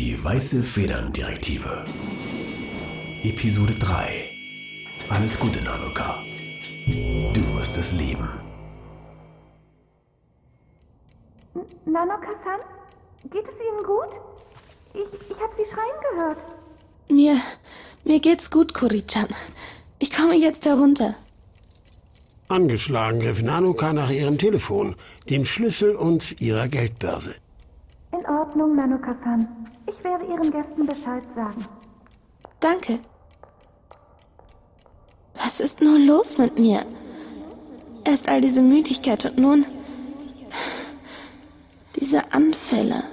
Die Weiße Federn-Direktive. Episode 3. Alles Gute, Nanoka. Du wirst es lieben. Nanoka-san, geht es Ihnen gut? Ich, ich habe Sie schreien gehört. Mir, mir geht's gut, Kurichan. Ich komme jetzt herunter. Angeschlagen griff Nanoka nach ihrem Telefon, dem Schlüssel und ihrer Geldbörse. In Ordnung, Nanoka-san. Ich werde Ihren Gästen Bescheid sagen. Danke. Was ist nur los mit mir? Erst all diese Müdigkeit und nun diese Anfälle.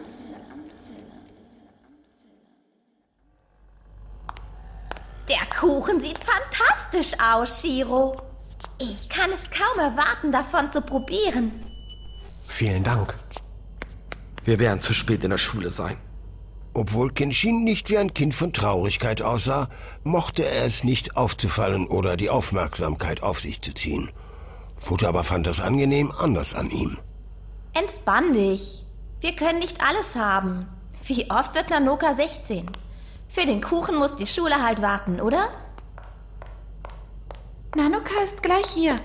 Der Kuchen sieht fantastisch aus, Shiro. Ich kann es kaum erwarten, davon zu probieren. Vielen Dank. Wir werden zu spät in der Schule sein. Obwohl Kenshin nicht wie ein Kind von Traurigkeit aussah, mochte er es nicht aufzufallen oder die Aufmerksamkeit auf sich zu ziehen. Futaba fand das angenehm anders an ihm. Entspann dich. Wir können nicht alles haben. Wie oft wird Nanoka 16? Für den Kuchen muss die Schule halt warten, oder? Nanoka ist gleich hier.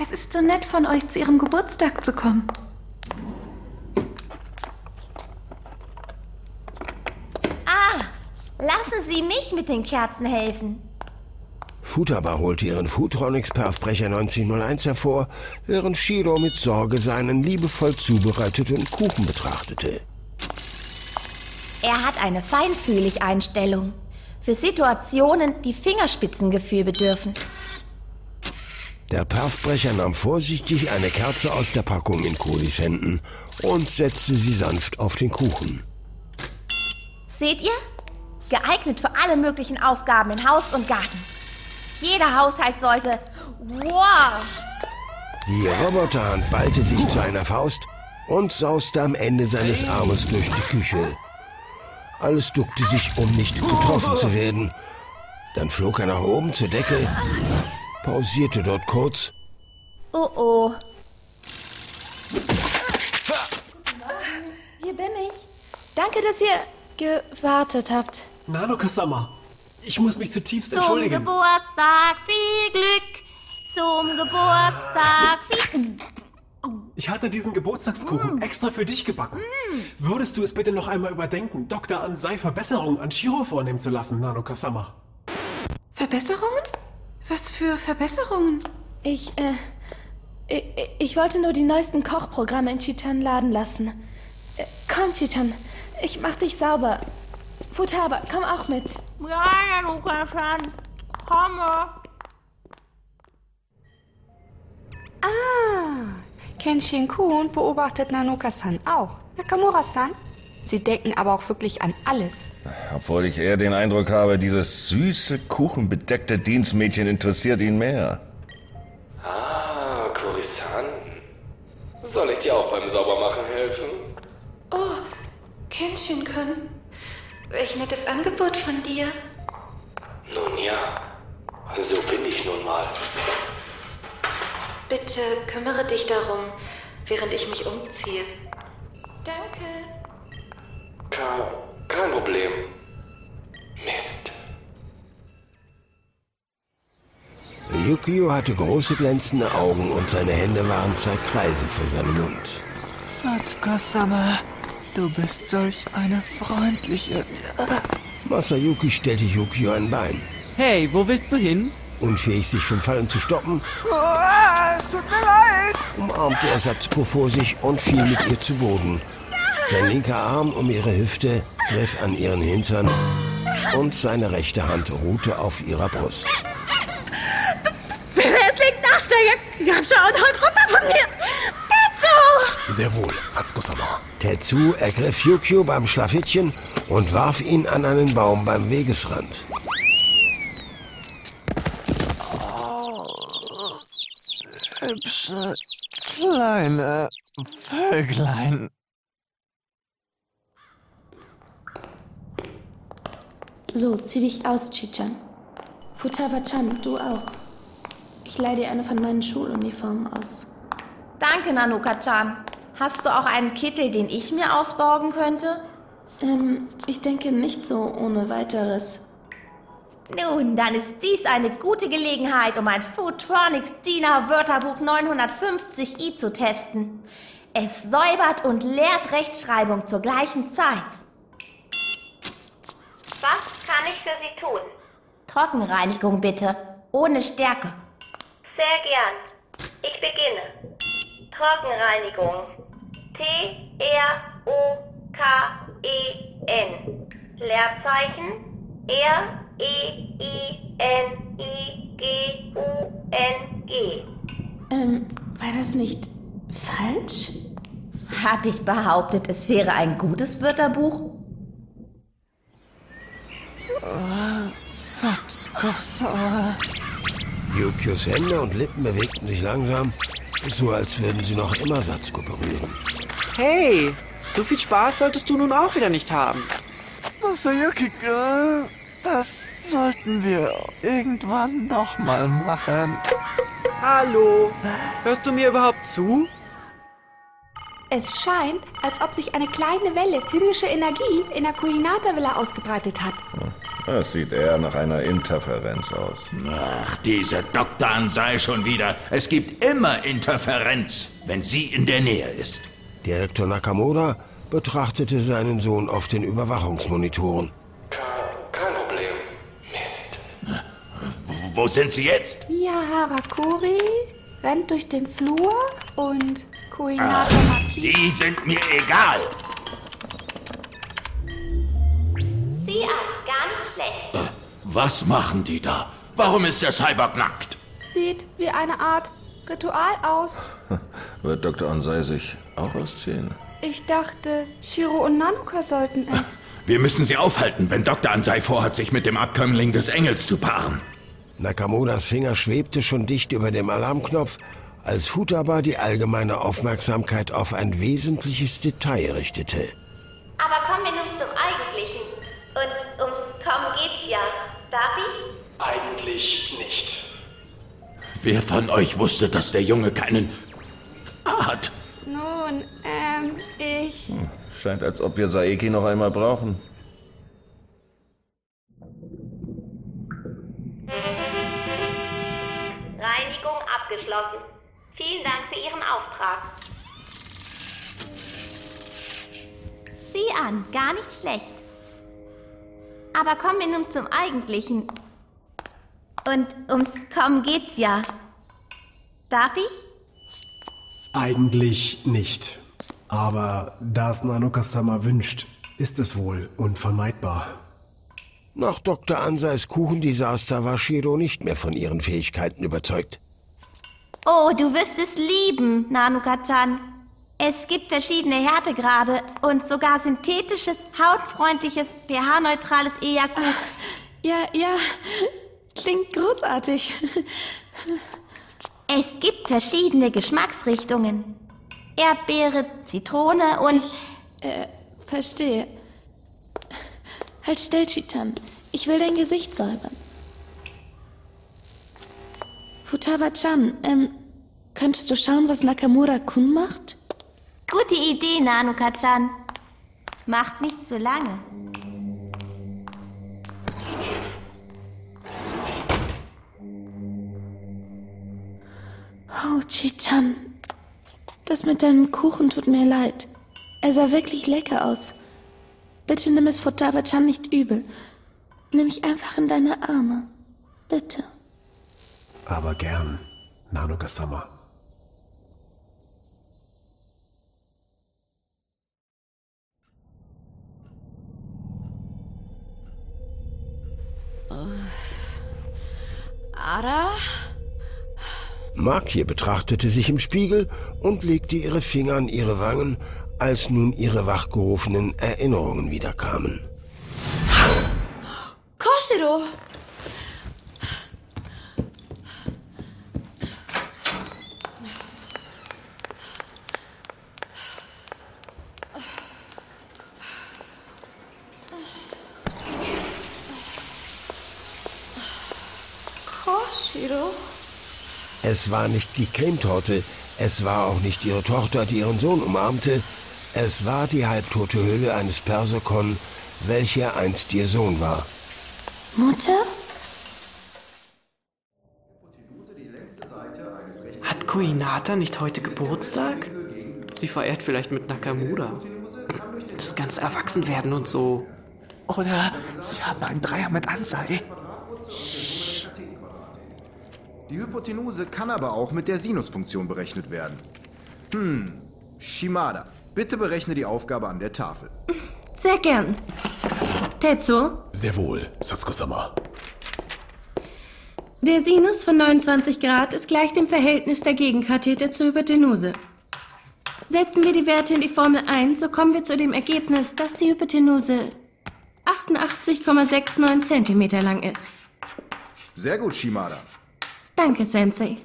Es ist so nett von euch, zu Ihrem Geburtstag zu kommen. Ah, lassen Sie mich mit den Kerzen helfen. Futaba holte ihren Foodtronics-Perfbrecher 1901 hervor, während Shiro mit Sorge seinen liebevoll zubereiteten Kuchen betrachtete. Er hat eine Feinfühlig-Einstellung. Für Situationen, die Fingerspitzengefühl bedürfen. Der Perfbrecher nahm vorsichtig eine Kerze aus der Packung in Kolis Händen und setzte sie sanft auf den Kuchen. Seht ihr? Geeignet für alle möglichen Aufgaben in Haus und Garten. Jeder Haushalt sollte. Wow! Die Roboterhand ballte sich zu einer Faust und sauste am Ende seines Armes durch die Küche. Alles duckte sich, um nicht getroffen zu werden. Dann flog er nach oben zur Decke, pausierte dort kurz Oh oh. Hier bin ich. Danke, dass ihr gewartet habt. Nanoka-sama, ich muss mich zutiefst Zum entschuldigen. Geburtstag viel Glück. Zum Geburtstag viel. Ich hatte diesen Geburtstagskuchen extra für dich gebacken. Würdest du es bitte noch einmal überdenken, Dr. Ansei Verbesserungen an Shiro vornehmen zu lassen, Nanoka-sama? Verbesserungen? Was für Verbesserungen? Ich, äh, ich, ich wollte nur die neuesten Kochprogramme in Chitan laden lassen. Äh, komm, Chitan, ich mach dich sauber. Futaba, komm auch mit. Ja, Nanuka-san. Komme. Kenshin Kun beobachtet Nanoka-san auch. Nakamura-san? Sie denken aber auch wirklich an alles. Obwohl ich eher den Eindruck habe, dieses süße, kuchenbedeckte Dienstmädchen interessiert ihn mehr. Kenshin können. Welch nettes Angebot von dir. Nun ja, so bin ich nun mal. Bitte kümmere dich darum, während ich mich umziehe. Danke. Kein, kein Problem. Mist. Yukio hatte große glänzende Augen und seine Hände waren zwei Kreise vor seinem Mund. Satsuka-sama, du bist solch eine freundliche... Masayuki stellte Yukio ein Bein. Hey, wo willst du hin? Unfähig, sich vom Fallen zu stoppen, Ah, es tut mir leid! umarmte er Satsuko vor sich und fiel mit ihr zu Boden. Sein linker Arm um ihre Hüfte griff an ihren Hintern und seine rechte Hand ruhte auf ihrer Brust. Es liegt Nachsteiger. Komm schon, haut runter von mir. Sehr wohl, Satsuko-sama. Tetsu ergriff Yukio beim Schlafittchen und warf ihn an einen Baum beim Wegesrand. Hübsche, kleine Vöglein. So, zieh dich aus, Chichan. Futaba-chan, du auch. Ich leih dir eine von meinen Schuluniformen aus. Danke, Nanoka-chan. Hast du auch einen Kittel, den ich mir ausborgen könnte? Ähm, ich denke nicht so ohne weiteres. Nun, dann ist dies eine gute Gelegenheit, um ein Foodtronics DINA Wörterbuch 950i zu testen. Es säubert und lehrt Rechtschreibung zur gleichen Zeit. Was kann ich für Sie tun? Trockenreinigung bitte, ohne Stärke. Sehr gern. Ich beginne. Trockenreinigung. T-R-O-K-E-N. Leerzeichen. R-E-I-N-I-G-U-N-G. Ähm, war das nicht falsch? Hab ich behauptet, es wäre ein gutes Wörterbuch? Satzkosauer. Yukios Hände und Lippen bewegten sich langsam, so als würden sie noch immer Satzko berühren. Hey, so viel Spaß solltest du nun auch wieder nicht haben. Masayuki, äh, das sollten wir irgendwann nochmal machen. Hallo, hörst du mir überhaupt zu? Es scheint, als ob sich eine kleine Welle himmlische Energie in der Kuhinata-Villa ausgebreitet hat. Das sieht eher nach einer Interferenz aus. Ach, diese Dr. Ansei schon wieder. Es gibt immer Interferenz, wenn sie in der Nähe ist. Direktor Nakamura betrachtete seinen Sohn auf den Überwachungsmonitoren. Kein Problem. Mist. Wo sind sie jetzt? Mia Harakuri rennt durch den Flur und Kuhinata Ah, Maki. die sind mir egal. Sieh an, gar nicht schlecht. Was machen die da? Warum ist der Cyborg nackt? Sieht wie eine Art Ritual aus. Wird Dr. Ansei sich auch ausziehen? Ich dachte, Shiro und Nanuka sollten es. Wir müssen sie aufhalten, wenn Dr. Ansei vorhat, sich mit dem Abkömmling des Engels zu paaren. Nakamuras Finger schwebte schon dicht über dem Alarmknopf, als Futaba die allgemeine Aufmerksamkeit auf ein wesentliches Detail richtete. Darf ich? Eigentlich nicht. Wer von euch wusste, dass der Junge keinen hat? Nun, ähm, ich. Scheint, als ob wir Saeki noch einmal brauchen. Reinigung abgeschlossen. Vielen Dank für Ihren Auftrag. Sieh an, gar nicht schlecht. Aber kommen wir nun zum Eigentlichen. Und ums Kommen geht's ja. Darf ich? Eigentlich nicht. Aber da es Nanoka-sama wünscht, ist es wohl unvermeidbar. Nach Dr. Ansais Kuchendesaster war Shiro nicht mehr von ihren Fähigkeiten überzeugt. Oh, du wirst es lieben, Nanuka-chan. Es gibt verschiedene Härtegrade und sogar synthetisches, hautfreundliches, pH-neutrales Ejaku. Ja, ja, klingt großartig. Es gibt verschiedene Geschmacksrichtungen. Erdbeere, Zitrone und... Äh, verstehe. Halt still, Chitan. Ich will dein Gesicht säubern. Futaba-chan, ähm, könntest du schauen, was Nakamura-kun macht? Gute Idee, Nanuka-chan. Macht nicht so lange. Oh, Chitan. Das mit deinem Kuchen tut mir leid. Er sah wirklich lecker aus. Bitte nimm es Futaba-chan nicht übel. Nimm mich einfach in deine Arme. Bitte. Aber gern, Nanoka-sama. Ara? Markie betrachtete sich im Spiegel und legte ihre Finger an ihre Wangen, als nun ihre wachgerufenen Erinnerungen wiederkamen. Koshiro! Koshiro? Es war nicht die Cremetorte, es war auch nicht ihre Tochter, die ihren Sohn umarmte, Es war die halbtote Hülle eines Persokon, welcher einst ihr Sohn war. Mutter? Hat Koinata nicht heute Geburtstag? Sie verehrt vielleicht mit Nakamura. Das ganze Erwachsenwerden und so. Oder sie haben einen Dreier mit Ansei. Die Hypotenuse kann aber auch mit der Sinusfunktion berechnet werden. Hm, Shimada, bitte berechne die Aufgabe an der Tafel. Sehr gern. Tetsuo, Sehr wohl, Satsuko-sama. der Sinus von 29 Grad ist gleich dem Verhältnis der Gegenkathete zur Hypotenuse. Setzen wir die Werte in die Formel ein, so kommen wir zu dem Ergebnis, dass die Hypotenuse 88,69 Zentimeter lang ist. Sehr gut, Shimada. Danke, Sensei.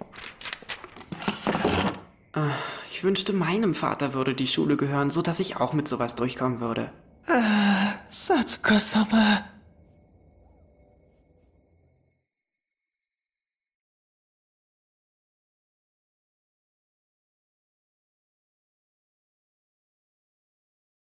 Ah, Ich wünschte, meinem Vater würde die Schule gehören, so dass ich auch mit sowas durchkommen würde. Äh, Satsuko-sama.